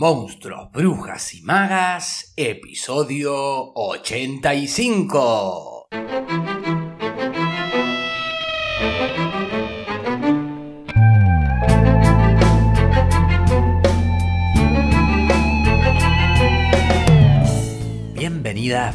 Monstruos, Brujas y Magas, episodio 85.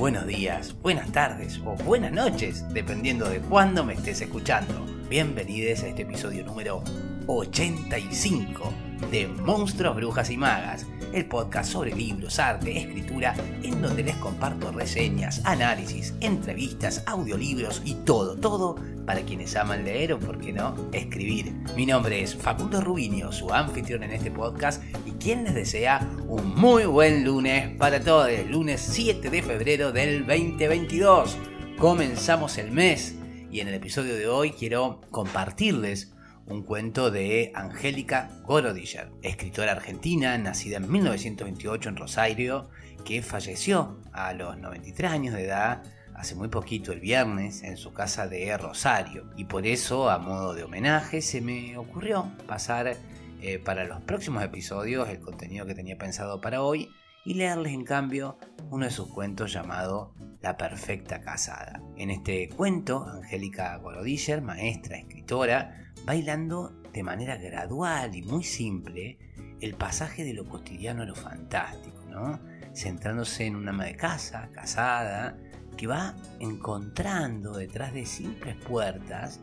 buenos días, buenas tardes o buenas noches, dependiendo de cuándo me estés escuchando. Bienvenidos a este episodio número 85 de Monstruos, Brujas y Magas, el podcast sobre libros, arte, escritura, en donde les comparto reseñas, análisis, entrevistas, audiolibros y todo, todo para quienes aman leer o, por qué no, escribir. Mi nombre es Facundo Rubinio, su anfitrión en este podcast y quien les desea un muy buen lunes para todos, el lunes 7 de febrero del 2022. Comenzamos el mes y en el episodio de hoy quiero compartirles un cuento de Angélica Gorodischer, escritora argentina, nacida en 1928 en Rosario, que falleció a los 93 años de edad hace muy poquito, el viernes, en su casa de Rosario. Y por eso, a modo de homenaje, se me ocurrió pasar eh, para los próximos episodios el contenido que tenía pensado para hoy y leerles en cambio uno de sus cuentos llamado La Perfecta Casada. En este cuento, Angélica Gorodischer, maestra, escritora, bailando de manera gradual y muy simple el pasaje de lo cotidiano a lo fantástico, ¿no? centrándose en una ama de casa, casada, que va encontrando detrás de simples puertas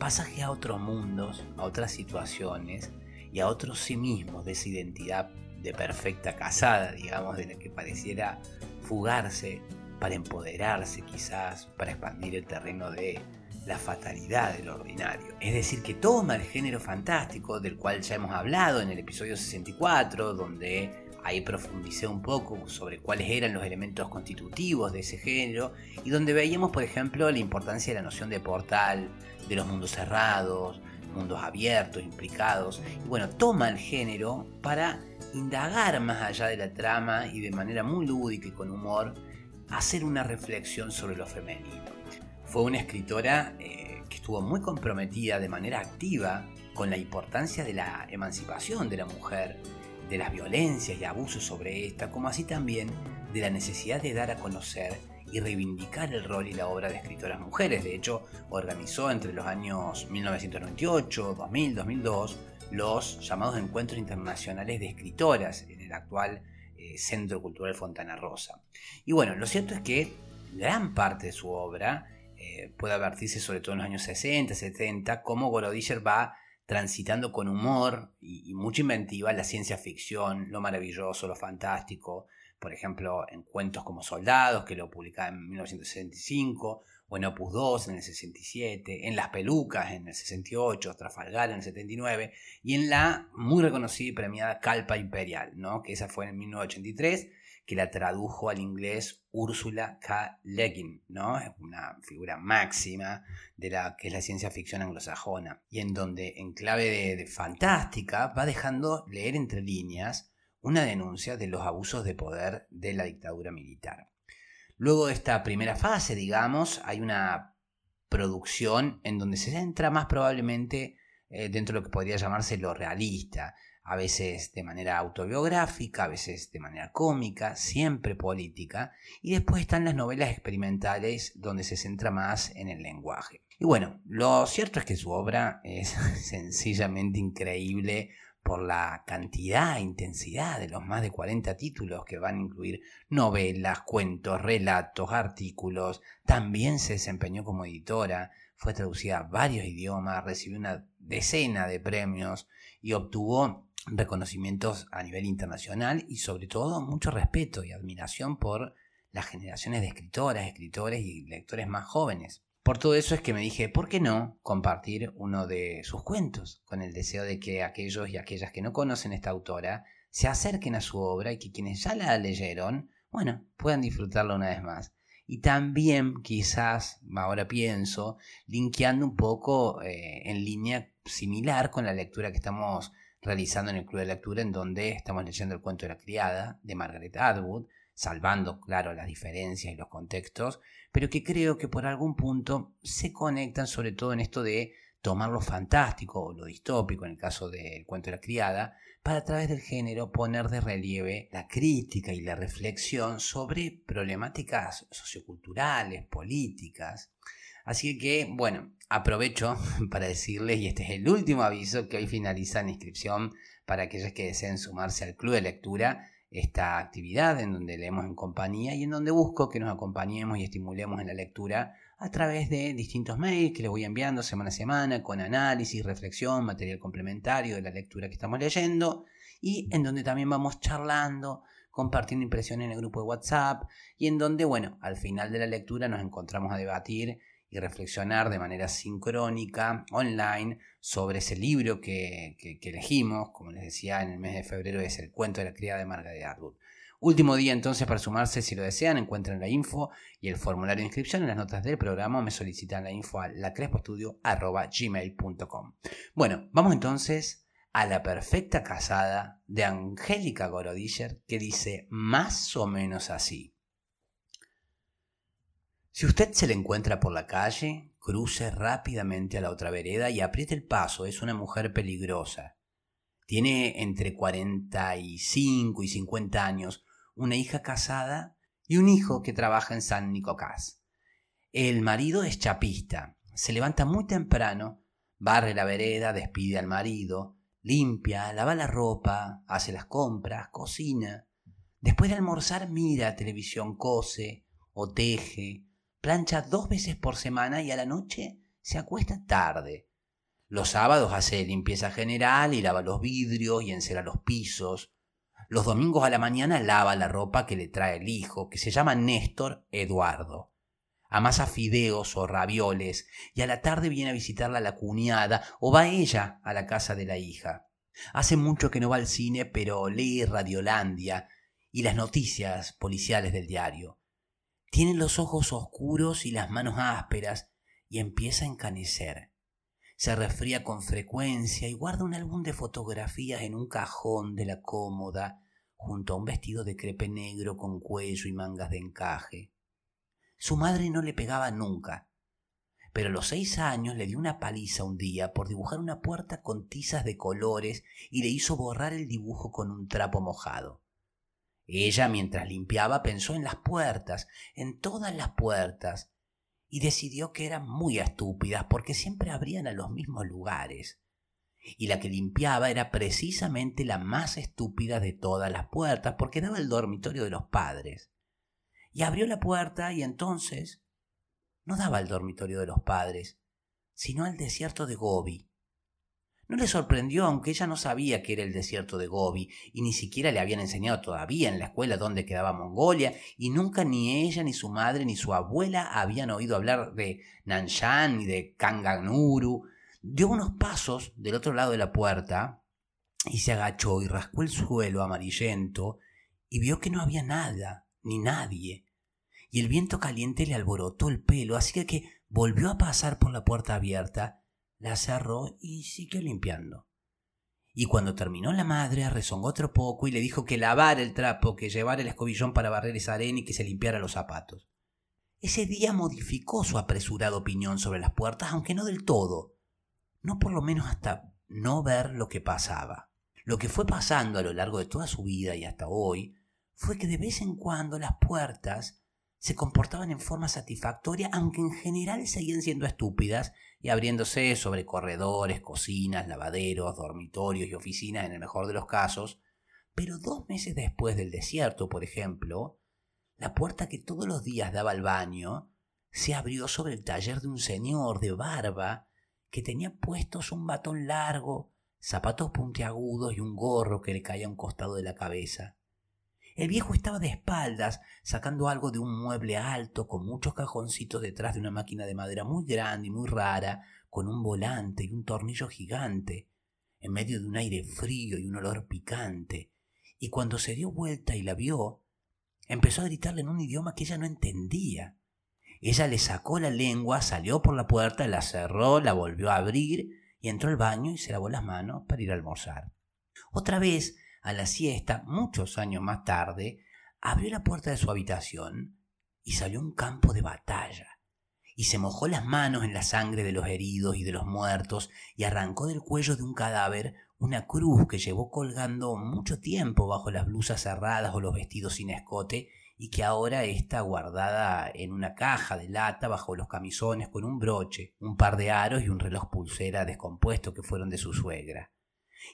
pasaje a otros mundos, a otras situaciones y a otros sí mismos de esa identidad de perfecta casada, digamos, de la que pareciera fugarse para empoderarse quizás, para expandir el terreno de la fatalidad del ordinario. Es decir, que toma el género fantástico del cual ya hemos hablado en el episodio 64, donde ahí profundicé un poco sobre cuáles eran los elementos constitutivos de ese género y donde veíamos, por ejemplo, la importancia de la noción de portal, de los mundos cerrados, mundos abiertos, implicados. Y bueno, toma el género para indagar más allá de la trama y de manera muy lúdica y con humor, hacer una reflexión sobre lo femenino. Fue una escritora eh, que estuvo muy comprometida de manera activa con la importancia de la emancipación de la mujer, de las violencias y abusos sobre esta, como así también de la necesidad de dar a conocer y reivindicar el rol y la obra de escritoras mujeres. De hecho, organizó entre los años 1998, 2000, 2002 los llamados Encuentros Internacionales de Escritoras en el actual eh, Centro Cultural Fontana Rosa. Y bueno, lo cierto es que gran parte de su obra eh, puede advertirse sobre todo en los años 60, 70, cómo Gorodischer va transitando con humor y, mucha inventiva la ciencia ficción, lo maravilloso, lo fantástico, por ejemplo, en cuentos como Soldados, que lo publicaba en 1965, o en Opus 2 en el 67, en Las Pelucas en el 68, Trafalgar en el 79, y en la muy reconocida y premiada Calpa Imperial, ¿no? que esa fue en 1983, que la tradujo al inglés Úrsula K. Le Guin, ¿no? Es una figura máxima de la que es la ciencia ficción anglosajona, y en donde en clave de, fantástica va dejando leer entre líneas una denuncia de los abusos de poder de la dictadura militar. Luego de esta primera fase, digamos, hay una producción en donde se centra más probablemente eh, dentro de lo que podría llamarse lo realista, a veces de manera autobiográfica, a veces de manera cómica, siempre política, y después están las novelas experimentales donde se centra más en el lenguaje. Y bueno, lo cierto es que su obra es sencillamente increíble por la cantidad e intensidad de los más de 40 títulos que van a incluir novelas, cuentos, relatos, artículos. También se desempeñó como editora, fue traducida a varios idiomas, recibió una decena de premios y obtuvo reconocimientos a nivel internacional y sobre todo mucho respeto y admiración por las generaciones de escritoras, escritores y lectores más jóvenes. Por todo eso es que me dije, ¿por qué no compartir uno de sus cuentos? Con el deseo de que aquellos y aquellas que no conocen esta autora se acerquen a su obra y que quienes ya la leyeron, bueno, puedan disfrutarla una vez más. Y también quizás, ahora pienso, linkeando un poco eh, en línea similar con la lectura que estamos realizando en el Club de Lectura, en donde estamos leyendo el cuento de la criada de Margaret Atwood, salvando, claro, las diferencias y los contextos, pero que creo que por algún punto se conectan sobre todo en esto de tomar lo fantástico o lo distópico, en el caso del cuento de la criada, para a través del género poner de relieve la crítica y la reflexión sobre problemáticas socioculturales, políticas. Así que, bueno, aprovecho para decirles, y este es el último aviso, que hoy finaliza la inscripción para aquellos que deseen sumarse al club de lectura, esta actividad en donde leemos en compañía y en donde busco que nos acompañemos y estimulemos en la lectura a través de distintos mails que les voy enviando semana a semana con análisis, reflexión, material complementario de la lectura que estamos leyendo y en donde también vamos charlando, compartiendo impresiones en el grupo de WhatsApp y en donde, bueno, al final de la lectura nos encontramos a debatir y reflexionar de manera sincrónica, online, sobre ese libro que, elegimos, como les decía, en el mes de febrero es el cuento de la criada de Margaret Atwood. Último día entonces para sumarse si lo desean, encuentran la info y el formulario de inscripción en las notas del programa me solicitan la info a lacrespoestudio.gmail.com Bueno, vamos entonces a La Perfecta Casada de Angélica Gorodischer que dice más o menos así. Si usted se le encuentra por la calle, cruce rápidamente a la otra vereda y apriete el paso, es una mujer peligrosa. Tiene entre 45 y 50 años, una hija casada y un hijo que trabaja en San Nicocás. El marido es chapista, se levanta muy temprano, barre la vereda, despide al marido, limpia, lava la ropa, hace las compras, cocina. Después de almorzar mira televisión, cose o teje, plancha dos veces por semana y a la noche se acuesta tarde. Los sábados hace limpieza general y lava los vidrios y encera los pisos. Los domingos a la mañana lava la ropa que le trae el hijo, que se llama Néstor Eduardo. Amasa fideos o ravioles y a la tarde viene a visitarla la cuñada o va ella a la casa de la hija. Hace mucho que no va al cine, pero lee Radiolandia y las noticias policiales del diario. Tiene los ojos oscuros y las manos ásperas y empieza a encanecer. Se resfría con frecuencia y guarda un álbum de fotografías en un cajón de la cómoda junto a un vestido de crepe negro con cuello y mangas de encaje. Su madre no le pegaba nunca, pero a los seis años le dio una paliza un día por dibujar una puerta con tizas de colores y le hizo borrar el dibujo con un trapo mojado. Ella, mientras limpiaba, pensó en las puertas, en todas las puertas, y decidió que eran muy estúpidas porque siempre abrían a los mismos lugares. Y la que limpiaba era precisamente la más estúpida de todas las puertas porque daba el dormitorio de los padres. Y abrió la puerta y entonces no daba al dormitorio de los padres, sino al desierto de Gobi. No le sorprendió, aunque ella no sabía que era el desierto de Gobi, y ni siquiera le habían enseñado todavía en la escuela dónde quedaba Mongolia, y nunca ni ella, ni su madre, ni su abuela habían oído hablar de Nanshan ni de Kanganuru. Dio unos pasos del otro lado de la puerta y se agachó y rascó el suelo amarillento y vio que no había nada, ni nadie. Y el viento caliente le alborotó el pelo, así que volvió a pasar por la puerta abierta la cerró y siguió limpiando. Y cuando terminó la madre, rezongó otro poco y le dijo que lavara el trapo, que llevara el escobillón para barrer esa arena y que se limpiara los zapatos. Ese día modificó su apresurada opinión sobre las puertas, aunque no del todo, no por lo menos hasta no ver lo que pasaba. Lo que fue pasando a lo largo de toda su vida y hasta hoy fue que de vez en cuando las puertas se comportaban en forma satisfactoria, aunque en general seguían siendo estúpidas y abriéndose sobre corredores, cocinas, lavaderos, dormitorios y oficinas en el mejor de los casos, pero dos meses después del desierto, por ejemplo, la puerta que todos los días daba al baño se abrió sobre el taller de un señor de barba que tenía puestos un batón largo, zapatos puntiagudos y un gorro que le caía a un costado de la cabeza. El viejo estaba de espaldas, sacando algo de un mueble alto con muchos cajoncitos detrás de una máquina de madera muy grande y muy rara, con un volante y un tornillo gigante, en medio de un aire frío y un olor picante, y cuando se dio vuelta y la vio, empezó a gritarle en un idioma que ella no entendía. Ella le sacó la lengua, salió por la puerta, la cerró, la volvió a abrir y entró al baño y se lavó las manos para ir a almorzar. Otra vez, a la siesta, muchos años más tarde, abrió la puerta de su habitación y salió un campo de batalla y se mojó las manos en la sangre de los heridos y de los muertos y arrancó del cuello de un cadáver una cruz que llevó colgando mucho tiempo bajo las blusas cerradas o los vestidos sin escote y que ahora está guardada en una caja de lata bajo los camisones con un broche, un par de aros y un reloj pulsera descompuesto que fueron de su suegra.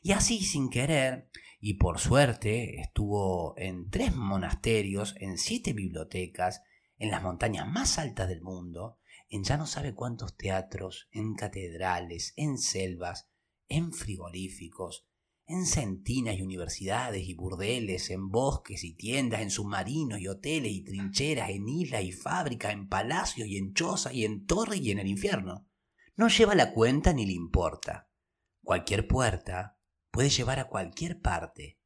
Y así sin querer, y por suerte, estuvo en tres monasterios, en siete bibliotecas, en las montañas más altas del mundo, en ya no sabe cuántos teatros, en catedrales, en selvas, en frigoríficos, en centinas y universidades y burdeles, en bosques y tiendas, en submarinos y hoteles y trincheras, en islas y fábricas, en palacios y en chozas y en torres y en el infierno. No lleva la cuenta ni le importa. Cualquier puerta puede llevar a cualquier parte.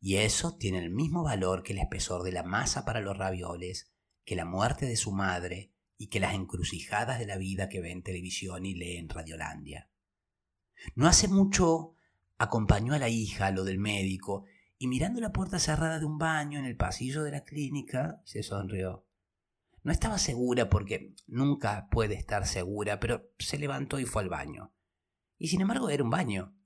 Y eso tiene el mismo valor que el espesor de la masa para los ravioles, que la muerte de su madre, y que las encrucijadas de la vida que ve en televisión y lee en Radiolandia. No hace mucho acompañó a la hija a lo del médico y mirando la puerta cerrada de un baño en el pasillo de la clínica se sonrió. No estaba segura porque nunca puede estar segura, pero se levantó y fue al baño. Y sin embargo era un baño.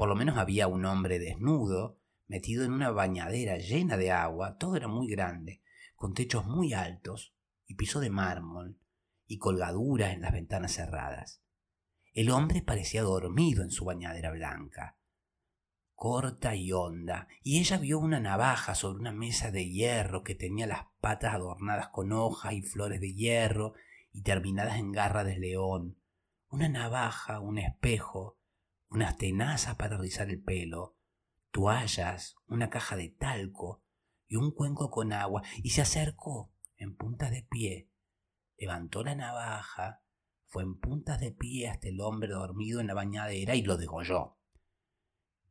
Por lo menos había un hombre desnudo, metido en una bañadera llena de agua, todo era muy grande, con techos muy altos, y piso de mármol y colgaduras en las ventanas cerradas. El hombre parecía dormido en su bañadera blanca, corta y honda, y ella vio una navaja sobre una mesa de hierro que tenía las patas adornadas con hojas y flores de hierro y terminadas en garra de león, una navaja, un espejo, unas tenazas para rizar el pelo, toallas, una caja de talco y un cuenco con agua, y se acercó en puntas de pie, levantó la navaja, fue en puntas de pie hasta el hombre dormido en la bañadera y lo degolló.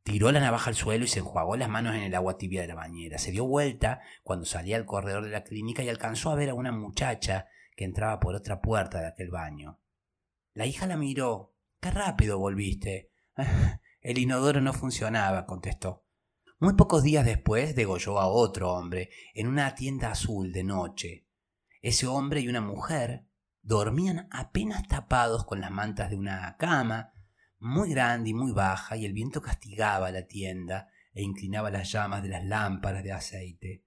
Tiró la navaja al suelo y se enjuagó las manos en el agua tibia de la bañera. Se dio vuelta cuando salía al corredor de la clínica y alcanzó a ver a una muchacha que entraba por otra puerta de aquel baño. La hija la miró. Qué rápido volviste. El inodoro no funcionaba, contestó. Muy pocos días después degolló a otro hombre en una tienda azul de noche. Ese hombre y una mujer dormían apenas tapados con las mantas de una cama, muy grande y muy baja, y el viento castigaba la tienda e inclinaba las llamas de las lámparas de aceite.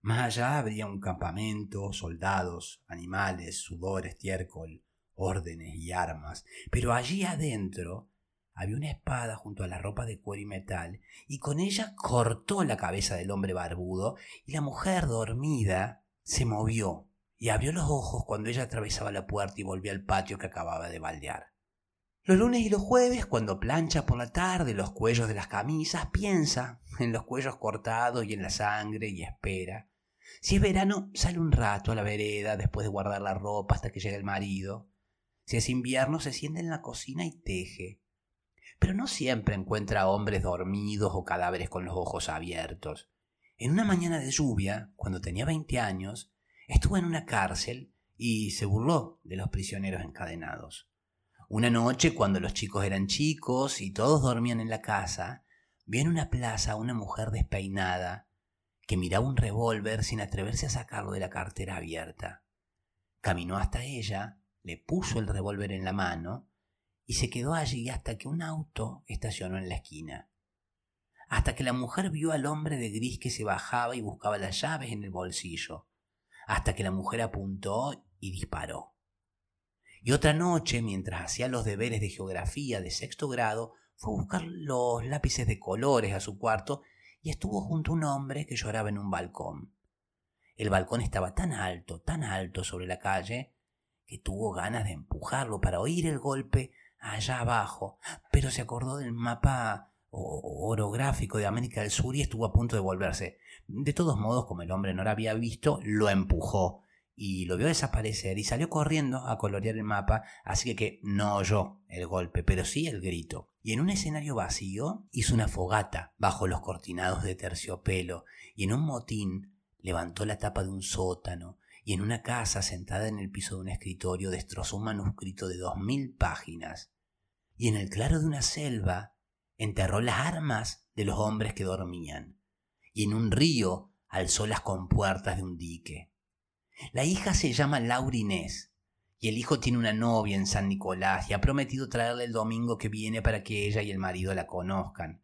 Más allá habría un campamento, soldados, animales, sudor, estiércol, órdenes y armas, pero allí adentro había una espada junto a la ropa de cuero y metal, y con ella cortó la cabeza del hombre barbudo, y la mujer dormida se movió y abrió los ojos cuando ella atravesaba la puerta y volvió al patio que acababa de baldear. Los lunes y los jueves, cuando plancha por la tarde los cuellos de las camisas, piensa en los cuellos cortados y en la sangre y espera. Si es verano, sale un rato a la vereda después de guardar la ropa hasta que llegue el marido. Si es invierno, se sienta en la cocina y teje pero no siempre encuentra hombres dormidos o cadáveres con los ojos abiertos. En una mañana de lluvia, cuando tenía veinte años, estuvo en una cárcel y se burló de los prisioneros encadenados. Una noche, cuando los chicos eran chicos y todos dormían en la casa, vio en una plaza una mujer despeinada que miraba un revólver sin atreverse a sacarlo de la cartera abierta. Caminó hasta ella, le puso el revólver en la mano y se quedó allí hasta que un auto estacionó en la esquina. Hasta que la mujer vio al hombre de gris que se bajaba y buscaba las llaves en el bolsillo. Hasta que la mujer apuntó y disparó. Y otra noche, mientras hacía los deberes de geografía de sexto grado, fue a buscar los lápices de colores a su cuarto y estuvo junto a un hombre que lloraba en un balcón. El balcón estaba tan alto, tan alto sobre la calle, que tuvo ganas de empujarlo para oír el golpe allá abajo, pero se acordó del mapa orográfico de América del Sur y estuvo a punto de volverse. De todos modos, como el hombre no lo había visto, lo empujó y lo vio desaparecer y salió corriendo a colorear el mapa, así que no oyó el golpe, pero sí el grito. Y en un escenario vacío hizo una fogata bajo los cortinados de terciopelo y en un motín levantó la tapa de un sótano y en una casa sentada en el piso de un escritorio destrozó un manuscrito de dos mil páginas y en el claro de una selva enterró las armas de los hombres que dormían y en un río alzó las compuertas de un dique. La hija se llama Laura Inés y el hijo tiene una novia en San Nicolás y ha prometido traerle el domingo que viene para que ella y el marido la conozcan.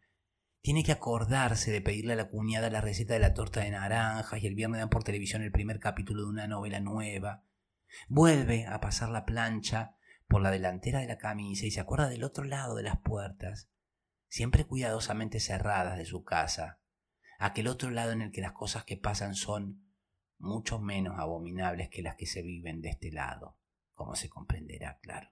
Tiene que acordarse de pedirle a la cuñada la receta de la torta de naranjas y el viernes dan por televisión el primer capítulo de una novela nueva. Vuelve a pasar la plancha por la delantera de la camisa y se acuerda del otro lado de las puertas, siempre cuidadosamente cerradas de su casa, aquel otro lado en el que las cosas que pasan son mucho menos abominables que las que se viven de este lado, como se comprenderá, claro.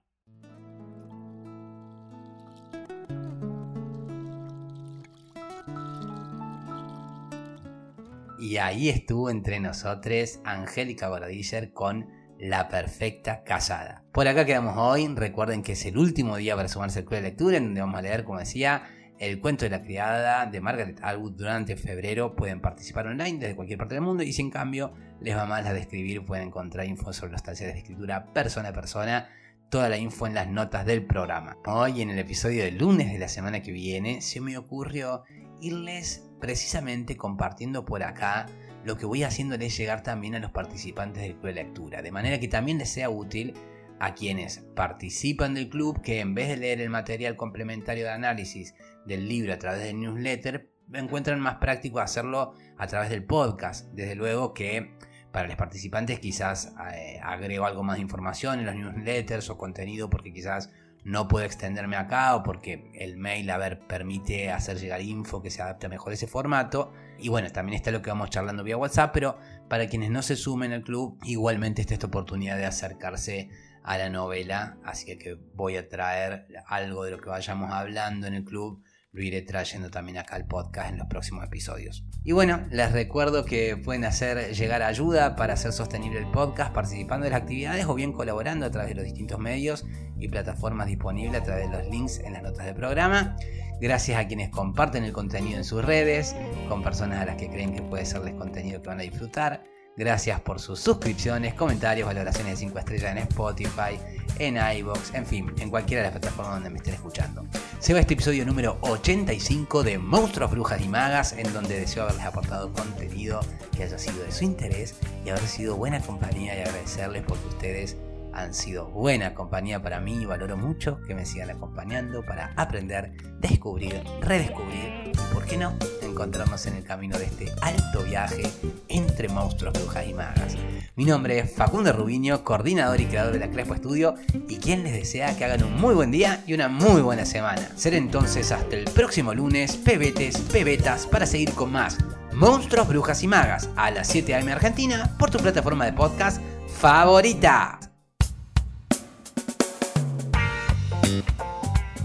Y ahí estuvo entre nosotros Angélica Borodiller con La Perfecta Casada. Por acá quedamos hoy. Recuerden que es el último día para sumarse al club de lectura, en donde vamos a leer, como decía, el cuento de la criada de Margaret Atwood durante febrero. Pueden participar online desde cualquier parte del mundo y si en cambio les va mal a describir pueden encontrar info sobre los talleres de escritura persona a persona. Toda la info en las notas del programa. Hoy en el episodio del lunes de la semana que viene se me ocurrió irles precisamente compartiendo por acá lo que voy haciéndoles llegar también a los participantes del club de lectura. De manera que también les sea útil a quienes participan del club que en vez de leer el material complementario de análisis del libro a través del newsletter, encuentran más práctico hacerlo a través del podcast. Desde luego que para los participantes quizás eh, agrego algo más de información en los newsletters o contenido porque quizás no puedo extenderme acá o porque el mail a ver permite hacer llegar info que se adapte mejor a ese formato. Y bueno, también está lo que vamos charlando vía WhatsApp, pero para quienes no se sumen al club, igualmente está esta oportunidad de acercarse a la novela, así que voy a traer algo de lo que vayamos hablando en el club lo iré trayendo también acá al podcast en los próximos episodios. Y bueno, les recuerdo que pueden hacer llegar ayuda para hacer sostenible el podcast participando de las actividades o bien colaborando a través de los distintos medios y plataformas disponibles a través de los links en las notas del programa. Gracias a quienes comparten el contenido en sus redes, con personas a las que creen que puede serles contenido que van a disfrutar. Gracias por sus suscripciones, comentarios, valoraciones de 5 estrellas en Spotify, en iBox, en fin, en cualquiera de las plataformas donde me estén escuchando. Se va este episodio número 85 de Monstruos, Brujas y Magas, en donde deseo haberles aportado contenido que haya sido de su interés y haber sido buena compañía y agradecerles porque ustedes han sido buena compañía para mí y valoro mucho que me sigan acompañando para aprender, descubrir, redescubrir y, por qué no, encontrarnos en el camino de este alto viaje entre monstruos, brujas y magas. Mi nombre es Facundo Rubiño, coordinador y creador de la Crespo Estudio y quien les desea que hagan un muy buen día y una muy buena semana. Seré entonces hasta el próximo lunes, pebetes, pebetas, para seguir con más Monstruos, Brujas y Magas a las 7 am Argentina por tu plataforma de podcast favorita.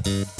Thank you.